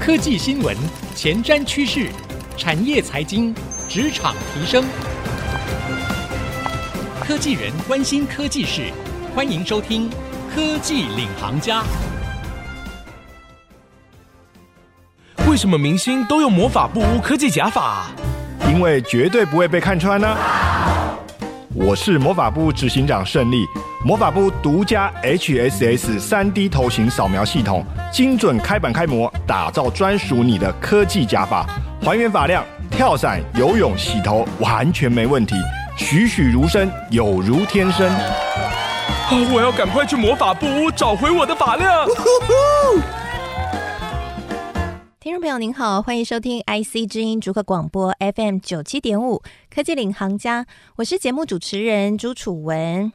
科技新闻、前瞻趋势、产业财经、职场提升，科技人关心科技事，欢迎收听《科技领航家》。为什么明星都用魔法布屋科技假发？因为绝对不会被看穿呢、我是魔法部执行长胜利，魔法部独家 HSS 三 D 头型扫描系统，精准开板开模，打造专属你的科技假发，还原发量，跳伞、游泳、洗头完全没问题，栩栩如生，有如天生。我要赶快去魔法部屋找回我的发量。听众朋友您好，欢迎收听 IC 之音逐客广播 FM 九七点五科技领航家，我是节目主持人朱楚文。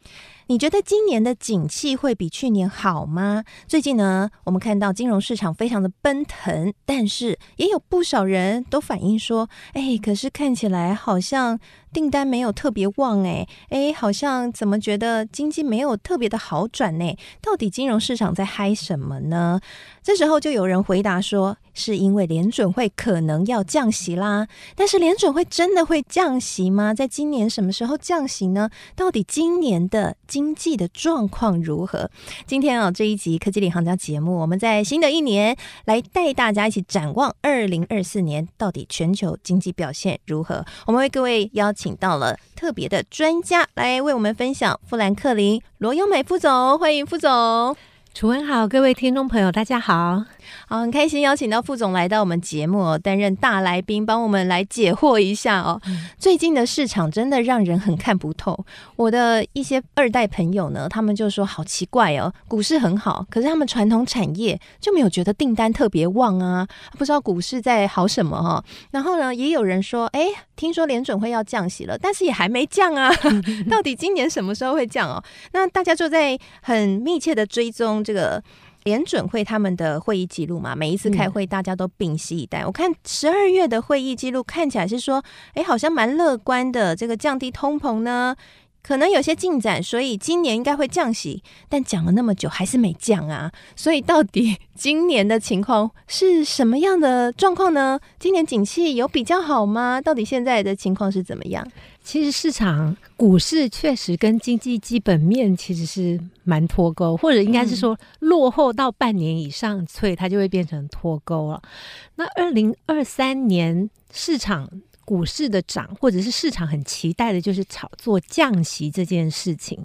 你觉得今年的景气会比去年好吗？最近呢，我们看到金融市场非常的奔腾，但是也有不少人都反映说，哎，可是看起来好像订单没有特别旺，哎，哎，好像怎么觉得经济没有特别的好转呢？到底金融市场在嗨什么呢？这时候就有人回答说，是因为联准会可能要降息啦。但是联准会真的会降息吗？在今年什么时候降息呢？到底今年的经济的状况如何？今天啊，这一集科技领航家节目，我们在新的一年来带大家一起展望二零二四年，到底全球经济表现如何？我们为各位邀请请到了特别的专家来为我们分享。富兰克林罗优美副总，欢迎副总。楚文好，各位听众朋友，大家好。好，很开心邀请到副总来到我们节目哦，担任大来宾，帮我们来解惑一下哦。最近的市场真的让人很看不透。我的一些二代朋友呢，他们就说好奇怪哦，股市很好，可是他们传统产业就没有觉得订单特别旺啊，不知道股市在好什么哈。然后呢，也有人说，哎，听说联准会要降息了，但是也还没降啊，到底今年什么时候会降哦？那大家就在很密切的追踪这个。联准会他们的会议记录嘛，每一次开会大家都屏息以待。嗯、我看十二月的会议记录看起来是说，哎，好像蛮乐观的，这个降低通膨呢，可能有些进展，所以今年应该会降息。但讲了那么久还是没降啊，所以到底今年的情况是什么样的状况呢？今年景气有比较好吗？到底现在的情况是怎么样？其实市场股市确实跟经济基本面其实是蛮脱钩，或者应该是说落后到半年以上，所以它就会变成脱钩了。那二零二三年市场股市的涨，或者是市场很期待的，就是炒作降息这件事情。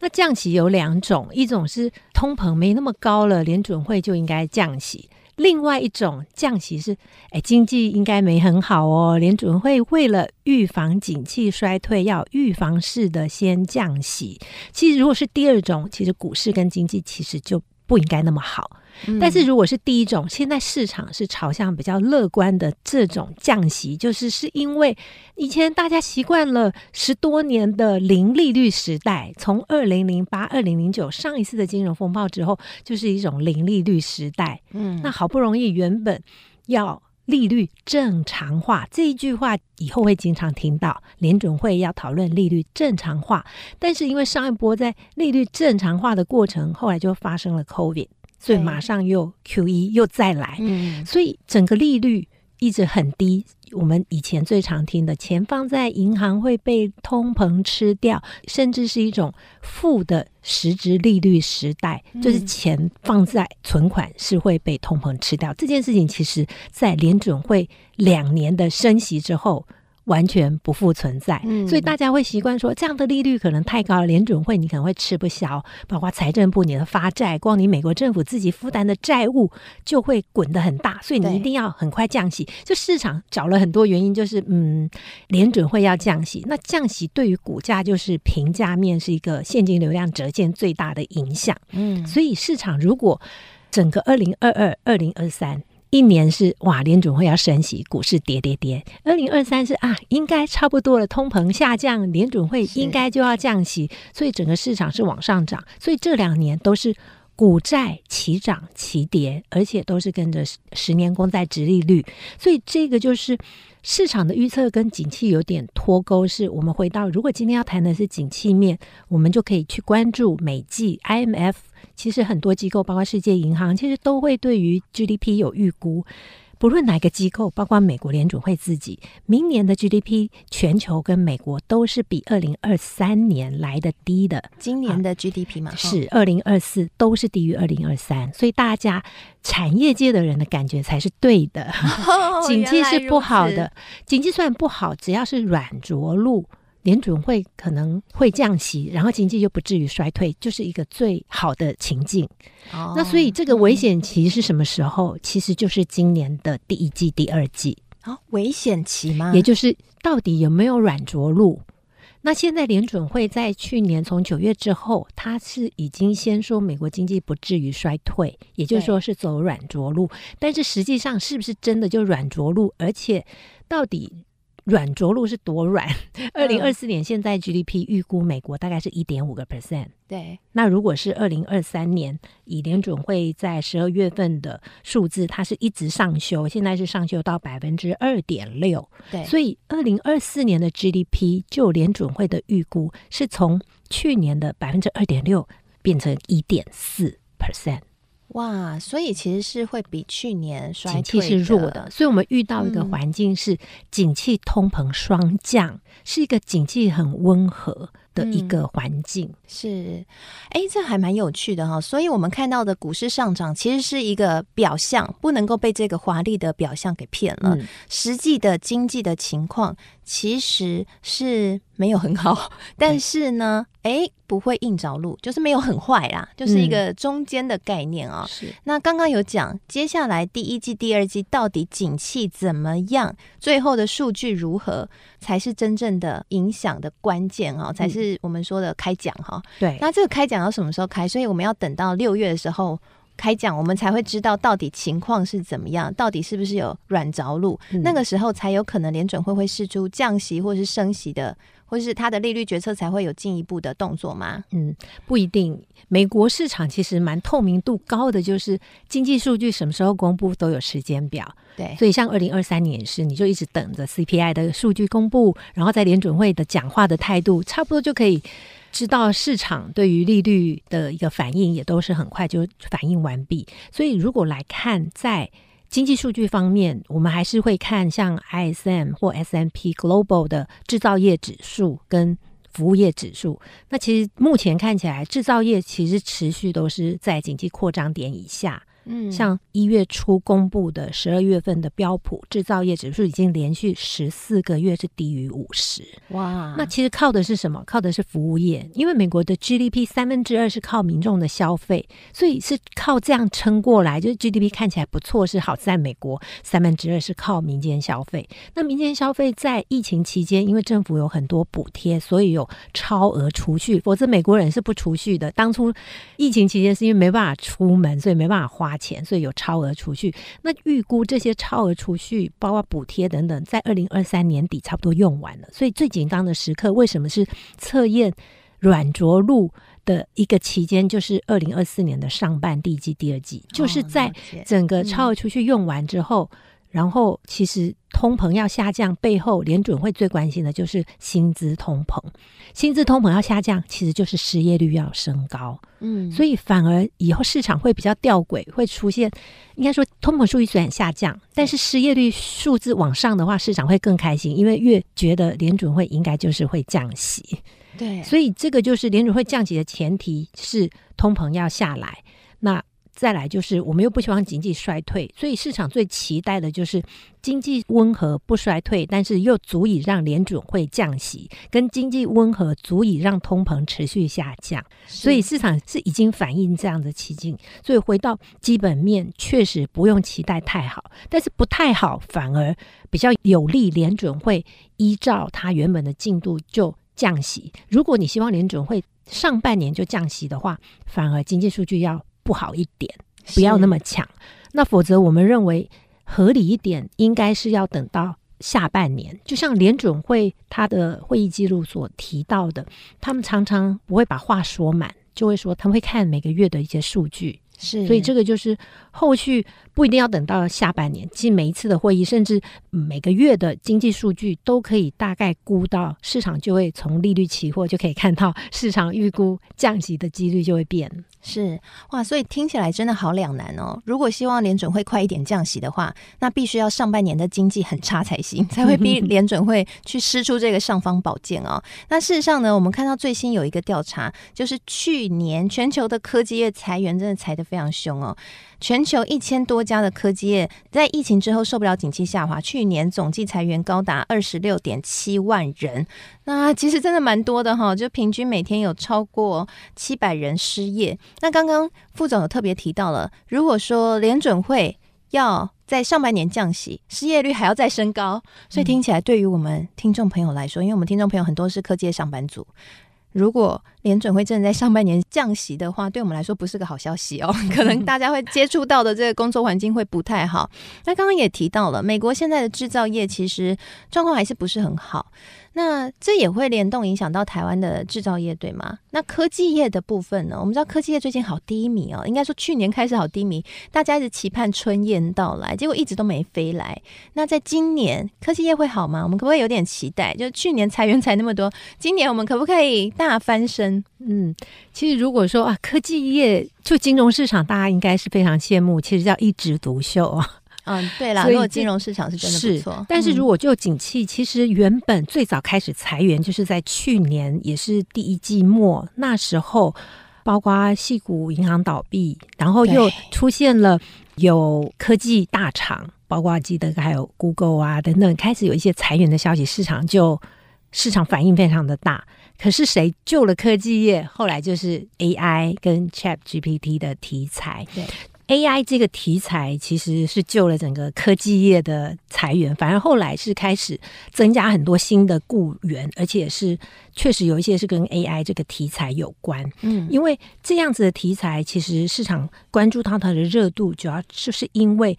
那降息有两种，一种是通膨没那么高了，联准会就应该降息。另外一种降息是，哎，经济应该没很好哦，联准会为了预防景气衰退，要预防式的先降息。其实如果是第二种，其实股市跟经济其实就不应该那么好。但是如果是第一种，现在市场是朝向比较乐观的这种降息，就是是因为以前大家习惯了十多年的零利率时代，从二零零八、二零零九上一次的金融风暴之后，就是一种零利率时代。嗯，那好不容易原本要利率正常化这一句话，以后会经常听到联准会要讨论利率正常化，但是因为上一波在利率正常化的过程，后来就发生了 COVID。所以马上又 QE 又再来，嗯，所以整个利率一直很低。我们以前最常听的钱放在银行会被通膨吃掉，甚至是一种负的实质利率时代，就是钱放在存款是会被通膨吃掉。这件事情其实，在联准会两年的升息之后。完全不复存在，所以大家会习惯说，这样的利率可能太高了，联准会你可能会吃不消，包括财政部你的发债，光你美国政府自己负担的债务就会滚得很大，所以你一定要很快降息。就市场找了很多原因，就是嗯，联准会要降息，那降息对于股价就是评价面是一个现金流量折现最大的影响。嗯，所以市场如果整个二零二二、二零二三。一年是哇，联准会要升息，股市跌跌跌。二零二三是啊，应该差不多了，通膨下降，联准会应该就要降息，所以整个市场是往上涨。所以这两年都是股债齐涨齐跌，而且都是跟着十年公债殖利率。所以这个就是市场的预测跟景气有点脱钩。是我们回到，如果今天要谈的是景气面，我们就可以去关注美季 IMF。其实很多机构，包括世界银行，其实都会对于 GDP 有预估。不论哪个机构，包括美国联准会自己，明年的 GDP 全球跟美国都是比二零二三年来的低的。今年的 GDP 嘛，啊、是二零二四都是低于二零二三，所以大家产业界的人的感觉才是对的。哦、经济是不好的，经济虽然不好，只要是软着陆。联准会可能会降息，然后经济就不至于衰退，就是一个最好的情境。哦、那所以这个危险期是什么时候？嗯、其实就是今年的第一季、第二季。哦，危险期吗？也就是到底有没有软着陆？那现在联准会在去年从九月之后，它是已经先说美国经济不至于衰退，也就是说是走软着陆。但是实际上是不是真的就软着陆？而且到底？软着陆是多软？二零二四年现在 GDP 预估美国大概是一点五个 percent。对，那如果是二零二三年，以联准会在十二月份的数字，它是一直上修，现在是上修到百分之二点六。对，所以二零二四年的 GDP 就联准会的预估是从去年的百分之二点六变成一点四 percent。哇，所以其实是会比去年衰退，景气是弱的，所以我们遇到一个环境是景气通膨双降，嗯、是一个景气很温和的一个环境。嗯、是，哎，这还蛮有趣的哈。所以我们看到的股市上涨，其实是一个表象，不能够被这个华丽的表象给骗了。嗯、实际的经济的情况其实是没有很好，但是呢。哎，不会硬着陆，就是没有很坏啦，就是一个中间的概念啊、哦。是、嗯。那刚刚有讲，接下来第一季、第二季到底景气怎么样？最后的数据如何，才是真正的影响的关键啊、哦，才是我们说的开奖哈、哦。对。那这个开奖要什么时候开？所以我们要等到六月的时候开讲，我们才会知道到底情况是怎么样，到底是不是有软着陆。嗯、那个时候才有可能联准会会试出降息或是升息的。或是它的利率决策才会有进一步的动作吗？嗯，不一定。美国市场其实蛮透明度高的，就是经济数据什么时候公布都有时间表。对，所以像二零二三年是，你就一直等着 CPI 的数据公布，然后在联准会的讲话的态度，差不多就可以知道市场对于利率的一个反应，也都是很快就反应完毕。所以如果来看在经济数据方面，我们还是会看像 ISM 或 S M P Global 的制造业指数跟服务业指数。那其实目前看起来，制造业其实持续都是在经济扩张点以下。嗯，像一月初公布的十二月份的标普制造业指数已经连续十四个月是低于五十。哇，那其实靠的是什么？靠的是服务业，因为美国的 GDP 三分之二是靠民众的消费，所以是靠这样撑过来。就是 GDP 看起来不错，是好在美国三分之二是靠民间消费。那民间消费在疫情期间，因为政府有很多补贴，所以有超额储蓄，否则美国人是不储蓄的。当初疫情期间是因为没办法出门，所以没办法花钱，所以有超额储蓄。那预估这些超额储蓄，包括补贴等等，在二零二三年底差不多用完了。所以最紧张的时刻，为什么是测验软着陆的一个期间？就是二零二四年的上半第一季、第二季，就是在整个超额储蓄用完之后。嗯然后，其实通膨要下降，背后联准会最关心的就是薪资通膨。薪资通膨要下降，其实就是失业率要升高。嗯，所以反而以后市场会比较吊诡，会出现应该说通膨数据虽然下降，但是失业率数字往上的话，市场会更开心，因为越觉得联准会应该就是会降息。对，所以这个就是联准会降息的前提是通膨要下来。那再来就是，我们又不希望经济衰退，所以市场最期待的就是经济温和不衰退，但是又足以让联准会降息，跟经济温和足以让通膨持续下降。所以市场是已经反映这样的情境。所以回到基本面，确实不用期待太好，但是不太好反而比较有利联准会依照它原本的进度就降息。如果你希望联准会上半年就降息的话，反而经济数据要。不好一点，不要那么强。那否则，我们认为合理一点，应该是要等到下半年。就像联准会他的会议记录所提到的，他们常常不会把话说满，就会说他们会看每个月的一些数据，是，所以这个就是后续不一定要等到下半年，其实每一次的会议，甚至每个月的经济数据都可以大概估到，市场就会从利率期货就可以看到市场预估降息的几率就会变。是哇，所以听起来真的好两难哦。如果希望联准会快一点降息的话，那必须要上半年的经济很差才行，才会逼 联准会去施出这个尚方宝剑哦。那事实上呢，我们看到最新有一个调查，就是去年全球的科技业裁员真的裁得非常凶哦。全球一千多家的科技业在疫情之后受不了景气下滑，去年总计裁员高达二十六点七万人。那其实真的蛮多的哈，就平均每天有超过七百人失业。那刚刚副总有特别提到了，如果说联准会要在上半年降息，失业率还要再升高，所以听起来对于我们听众朋友来说，因为我们听众朋友很多是科技业上班族。如果联准会真的在上半年降息的话，对我们来说不是个好消息哦。可能大家会接触到的这个工作环境会不太好。那刚刚也提到了，美国现在的制造业其实状况还是不是很好。那这也会联动影响到台湾的制造业，对吗？那科技业的部分呢？我们知道科技业最近好低迷哦，应该说去年开始好低迷，大家一直期盼春燕到来，结果一直都没飞来。那在今年科技业会好吗？我们可不可以有点期待？就去年裁员裁那么多，今年我们可不可以大翻身？嗯，其实如果说啊，科技业就金融市场，大家应该是非常羡慕，其实叫一枝独秀啊。嗯，对啦，如果金融市场是真的不错，但是如果就景气，其实原本最早开始裁员就是在去年，也是第一季末那时候，包括系股银行倒闭，然后又出现了有科技大厂，包括记得还有 Google 啊等等，开始有一些裁员的消息，市场就市场反应非常的大。可是谁救了科技业？后来就是 AI 跟 ChatGPT 的题材。对。AI 这个题材其实是救了整个科技业的裁员，反而后来是开始增加很多新的雇员，而且是确实有一些是跟 AI 这个题材有关。嗯，因为这样子的题材，其实市场关注到它的热度，主要就是因为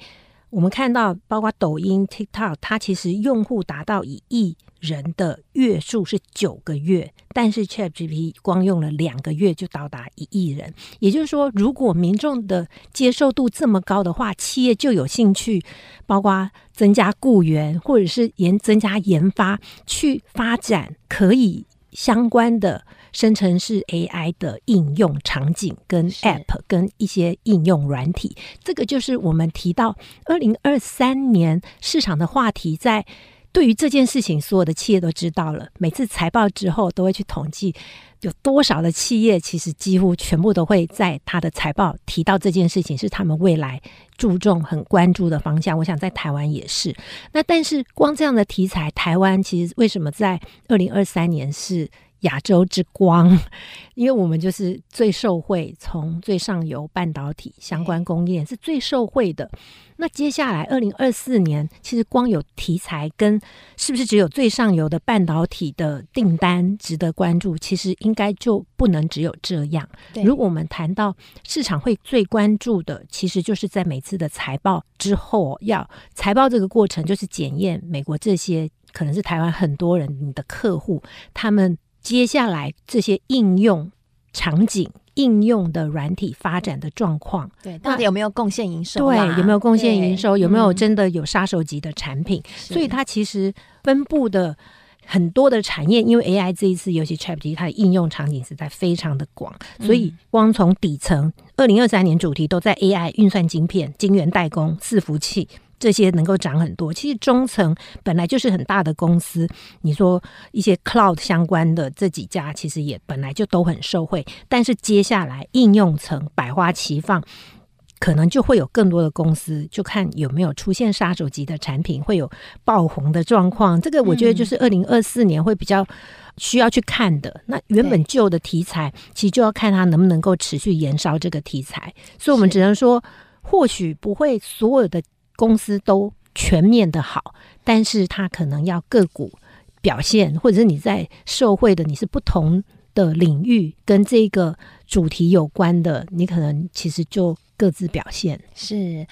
我们看到，包括抖音、TikTok，它其实用户达到一亿。人的月数是九个月，但是 ChatGPT 光用了两个月就到达一亿人。也就是说，如果民众的接受度这么高的话，企业就有兴趣，包括增加雇员，或者是研增加研发，去发展可以相关的生成式 AI 的应用场景跟 App 跟一些应用软体。这个就是我们提到二零二三年市场的话题在。对于这件事情，所有的企业都知道了。每次财报之后，都会去统计有多少的企业，其实几乎全部都会在他的财报提到这件事情，是他们未来注重、很关注的方向。我想在台湾也是。那但是光这样的题材，台湾其实为什么在二零二三年是亚洲之光？因为我们就是最受惠，从最上游半导体相关供应链是最受惠的。那接下来，二零二四年，其实光有题材跟是不是只有最上游的半导体的订单值得关注，其实应该就不能只有这样。如果我们谈到市场会最关注的，其实就是在每次的财报之后，要财报这个过程就是检验美国这些可能是台湾很多人你的客户，他们接下来这些应用场景。应用的软体发展的状况，对，到底有没有贡献营收？对，有没有贡献营收？有没有真的有杀手级的产品？所以它其实分布的很多的产业，因为 AI 这一次尤其 ChatGPT 它的应用场景实在非常的广，所以光从底层，二零二三年主题都在 AI 运算晶片、晶圆代工、伺服器。这些能够涨很多，其实中层本来就是很大的公司。你说一些 cloud 相关的这几家，其实也本来就都很受惠。但是接下来应用层百花齐放，可能就会有更多的公司，就看有没有出现杀手级的产品，会有爆红的状况。这个我觉得就是二零二四年会比较需要去看的。那原本旧的题材，其实就要看它能不能够持续延烧这个题材。所以我们只能说，或许不会所有的。公司都全面的好，但是它可能要个股表现，或者是你在社会的，你是不同的领域跟这个主题有关的，你可能其实就各自表现。是。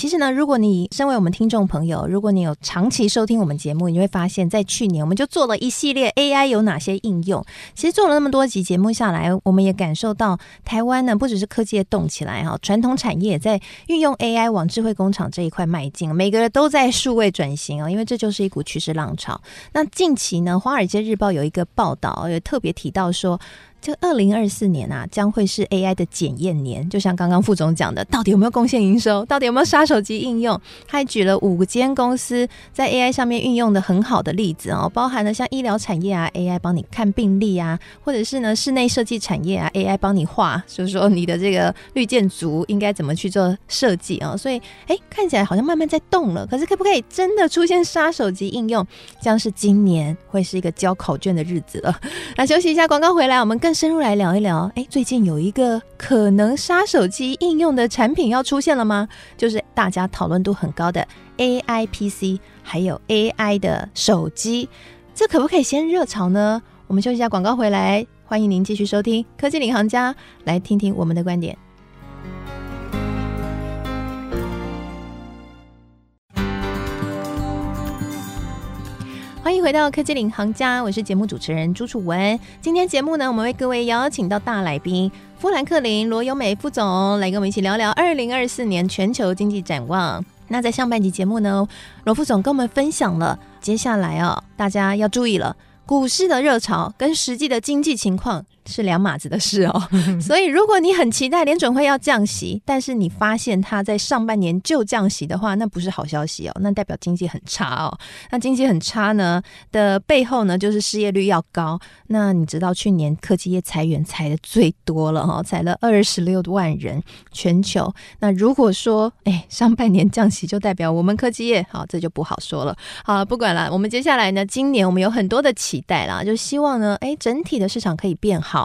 其实呢，如果你身为我们听众朋友，如果你有长期收听我们节目，你会发现，在去年我们就做了一系列 AI 有哪些应用。其实做了那么多集节目下来，我们也感受到台湾呢，不只是科技业动起来哈，传统产业也在运用 AI 往智慧工厂这一块迈进，每个人都在数位转型哦，因为这就是一股趋势浪潮。那近期呢，《华尔街日报》有一个报道，也特别提到说。这二零二四年啊，将会是 AI 的检验年。就像刚刚副总讲的，到底有没有贡献营收？到底有没有杀手级应用？他还举了五间公司在 AI 上面运用的很好的例子哦，包含了像医疗产业啊，AI 帮你看病历啊，或者是呢室内设计产业啊，AI 帮你画，就是说你的这个绿建筑应该怎么去做设计啊？所以哎，看起来好像慢慢在动了。可是可不可以真的出现杀手级应用？将是今年会是一个交考卷的日子了。那休息一下，广告回来，我们更。深入来聊一聊，哎，最近有一个可能杀手机应用的产品要出现了吗？就是大家讨论度很高的 AI PC，还有 AI 的手机，这可不可以先热潮呢？我们休息一下，广告回来，欢迎您继续收听科技领航家，来听听我们的观点。欢迎回到科技领航家，我是节目主持人朱楚文。今天节目呢，我们为各位邀请到大来宾富兰克林罗优美副总来跟我们一起聊聊二零二四年全球经济展望。那在上半集节目呢，罗副总跟我们分享了接下来哦，大家要注意了，股市的热潮跟实际的经济情况。是两码子的事哦，所以如果你很期待联准会要降息，但是你发现它在上半年就降息的话，那不是好消息哦，那代表经济很差哦。那经济很差呢的背后呢，就是失业率要高。那你知道去年科技业裁员裁的最多了哈，裁了二十六万人，全球。那如果说哎上半年降息，就代表我们科技业好，这就不好说了。好，不管了，我们接下来呢，今年我们有很多的期待啦，就希望呢，哎整体的市场可以变好。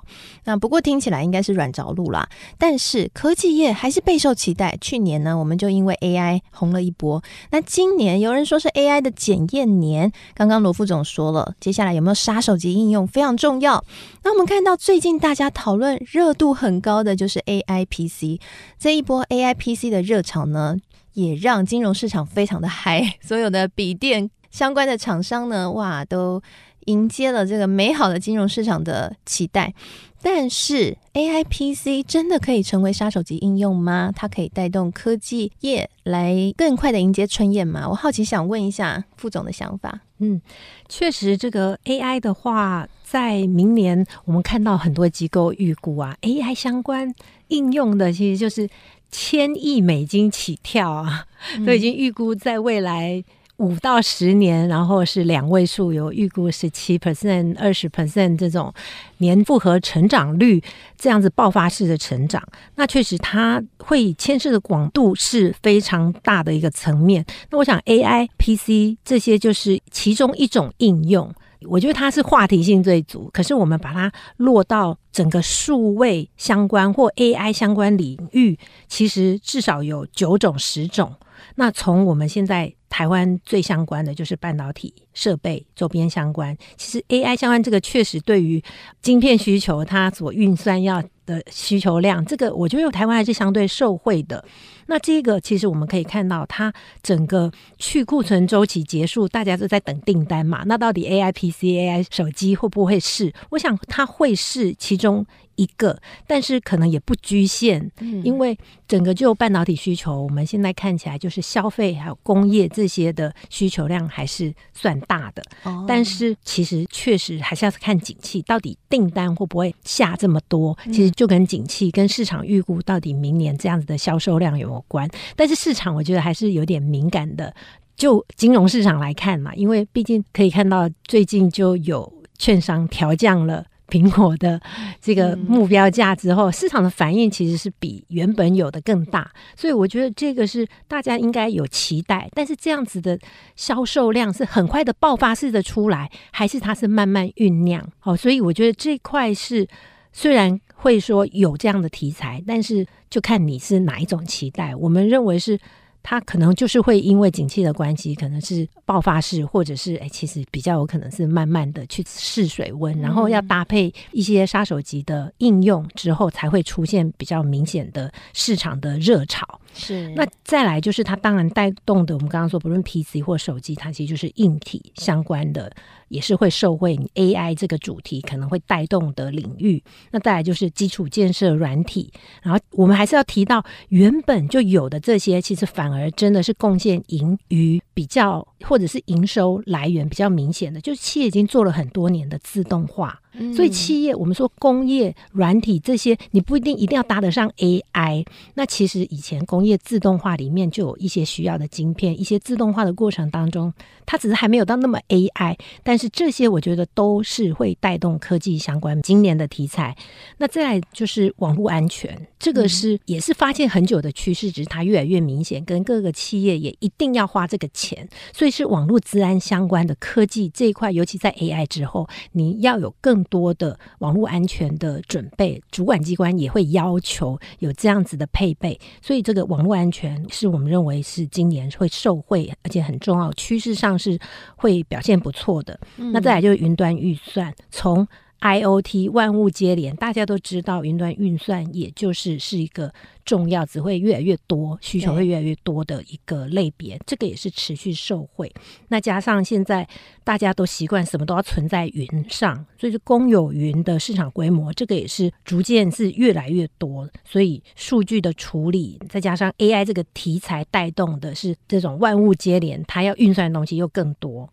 那不过听起来应该是软着陆啦，但是科技业还是备受期待。去年呢，我们就因为 AI 红了一波。那今年有人说是 AI 的检验年，刚刚罗副总说了，接下来有没有杀手级应用非常重要。那我们看到最近大家讨论热度很高的就是 AI PC，这一波 AI PC 的热潮呢，也让金融市场非常的嗨，所有的笔电相关的厂商呢，哇都。迎接了这个美好的金融市场的期待，但是 AI PC 真的可以成为杀手级应用吗？它可以带动科技业来更快的迎接春燕吗？我好奇想问一下副总的想法。嗯，确实，这个 AI 的话，在明年我们看到很多机构预估啊，AI 相关应用的其实就是千亿美金起跳啊，都已经预估在未来。五到十年，然后是两位数，有预估十七 percent、二十 percent 这种年复合成长率，这样子爆发式的成长，那确实它会牵涉的广度是非常大的一个层面。那我想 AI、PC 这些就是其中一种应用，我觉得它是话题性最足。可是我们把它落到整个数位相关或 AI 相关领域，其实至少有九种、十种。那从我们现在台湾最相关的就是半导体设备周边相关，其实 AI 相关这个确实对于晶片需求，它所运算要的需求量，这个我觉得台湾还是相对受惠的。那这个其实我们可以看到，它整个去库存周期结束，大家都在等订单嘛。那到底 AI PC、AI 手机会不会是？我想它会是其中一个，但是可能也不局限，因为整个就半导体需求，我们现在看起来就是消费还有工业这些的需求量还是算大的。哦但是其实确实还是要看景气，到底订单会不会下这么多？其实就跟景气跟市场预估到底明年这样子的销售量有关，但是市场我觉得还是有点敏感的。就金融市场来看嘛，因为毕竟可以看到最近就有券商调降了苹果的这个目标价之后，市场的反应其实是比原本有的更大，所以我觉得这个是大家应该有期待。但是这样子的销售量是很快的爆发式的出来，还是它是慢慢酝酿？哦，所以我觉得这块是虽然。会说有这样的题材，但是就看你是哪一种期待。我们认为是它可能就是会因为景气的关系，可能是爆发式，或者是哎，其实比较有可能是慢慢的去试水温，然后要搭配一些杀手级的应用之后，才会出现比较明显的市场的热潮。是，那再来就是它当然带动的，我们刚刚说不论 PC 或手机，它其实就是硬体相关的。也是会受惠 AI 这个主题可能会带动的领域。那再来就是基础建设软体，然后我们还是要提到原本就有的这些，其实反而真的是贡献盈余比较，或者是营收来源比较明显的，就是企业已经做了很多年的自动化。所以企业，我们说工业软体这些，你不一定一定要搭得上 AI。那其实以前工业自动化里面就有一些需要的晶片，一些自动化的过程当中，它只是还没有到那么 AI。但是这些我觉得都是会带动科技相关今年的题材。那再来就是网络安全，这个是也是发现很久的趋势，只是它越来越明显，跟各个企业也一定要花这个钱。所以是网络资安相关的科技这一块，尤其在 AI 之后，你要有更多的网络安全的准备，主管机关也会要求有这样子的配备，所以这个网络安全是我们认为是今年会受惠，而且很重要，趋势上是会表现不错的。嗯、那再来就是云端预算，从 IOT 万物接连，大家都知道云端运算也就是是一个。重要只会越来越多，需求会越来越多的一个类别，这个也是持续受惠。那加上现在大家都习惯什么都要存在云上，所以是公有云的市场规模，这个也是逐渐是越来越多。所以数据的处理，再加上 AI 这个题材带动的是这种万物接连，它要运算的东西又更多。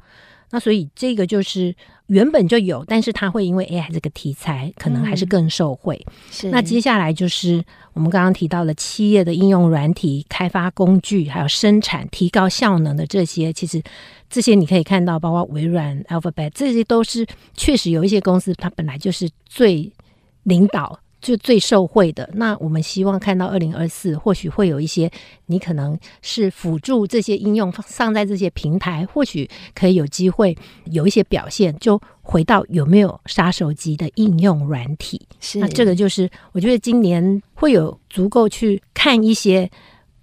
那所以这个就是原本就有，但是它会因为 AI 这个题材，可能还是更受惠。嗯、是。那接下来就是我们刚刚提到了企业的应用软体、开发工具，还有生产提高效能的这些，其实这些你可以看到，包括微软、Alphabet，这些都是确实有一些公司，它本来就是最领导。就最受惠的，那我们希望看到二零二四，或许会有一些你可能是辅助这些应用上在这些平台，或许可以有机会有一些表现。就回到有没有杀手级的应用软体？是，那这个就是我觉得今年会有足够去看一些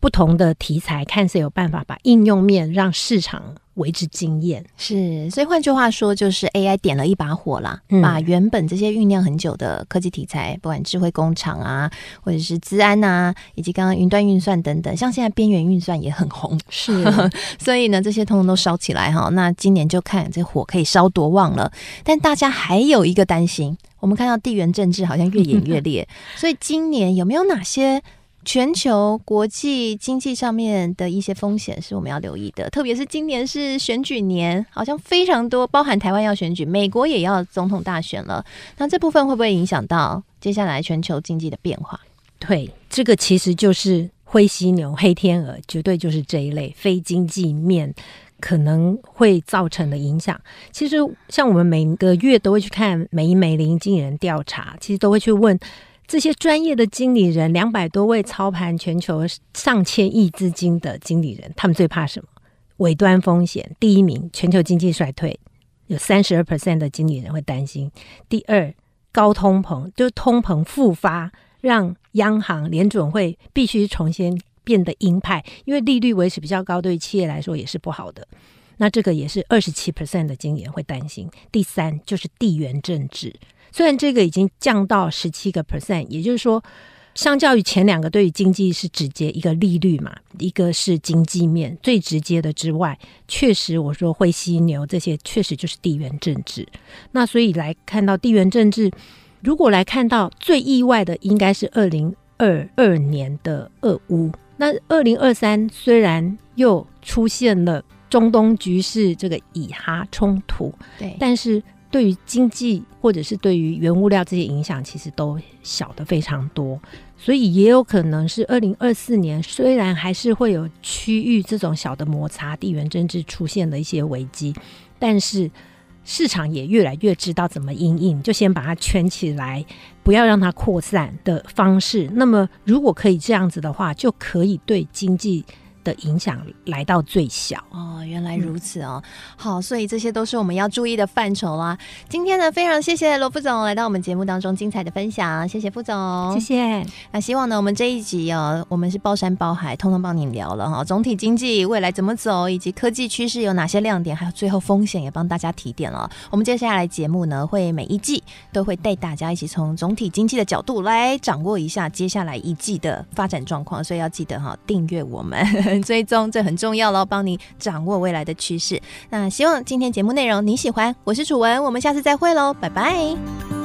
不同的题材，看谁有办法把应用面让市场。为之惊艳是，所以换句话说，就是 AI 点了一把火啦，嗯、把原本这些酝酿很久的科技题材，不管智慧工厂啊，或者是资安啊，以及刚刚云端运算等等，像现在边缘运算也很红，是，所以呢，这些通通都烧起来哈。那今年就看这火可以烧多旺了。但大家还有一个担心，我们看到地缘政治好像越演越烈，所以今年有没有哪些？全球国际经济上面的一些风险是我们要留意的，特别是今年是选举年，好像非常多，包含台湾要选举，美国也要总统大选了。那这部分会不会影响到接下来全球经济的变化？对，这个其实就是灰犀牛、黑天鹅，绝对就是这一类非经济面可能会造成的影响。其实像我们每个月都会去看美银美林经理人调查，其实都会去问。这些专业的经理人，两百多位操盘全球上千亿资金的经理人，他们最怕什么？尾端风险。第一名，全球经济衰退，有三十二 percent 的经理人会担心。第二，高通膨，就是通膨复发，让央行联准会必须重新变得鹰派，因为利率维持比较高，对于企业来说也是不好的。那这个也是二十七 percent 的经理人会担心。第三，就是地缘政治。虽然这个已经降到十七个 percent，也就是说，相较于前两个，对于经济是直接一个利率嘛，一个是经济面最直接的之外，确实我说会犀牛这些确实就是地缘政治。那所以来看到地缘政治，如果来看到最意外的，应该是二零二二年的俄乌。那二零二三虽然又出现了中东局势这个以哈冲突，对，但是。对于经济或者是对于原物料这些影响，其实都小得非常多，所以也有可能是二零二四年，虽然还是会有区域这种小的摩擦、地缘政治出现的一些危机，但是市场也越来越知道怎么应应，就先把它圈起来，不要让它扩散的方式。那么如果可以这样子的话，就可以对经济的影响来到最小。哦，原来如此哦。嗯、好，所以这些都是我们要注意的范畴啦。今天呢，非常谢谢罗副总来到我们节目当中精彩的分享，谢谢副总，谢谢。那希望呢，我们这一集哦，我们是包山包海，通通帮你聊了哈。总体经济未来怎么走，以及科技趋势有哪些亮点，还有最后风险也帮大家提点了。我们接下来节目呢，会每一季都会带大家一起从总体经济的角度来掌握一下接下来一季的发展状况，所以要记得哈，订阅我们，追踪这很重要喽，帮你掌握未来的趋势。那希望今天节目内容你喜欢，我是楚文，我们下次再会喽，拜拜。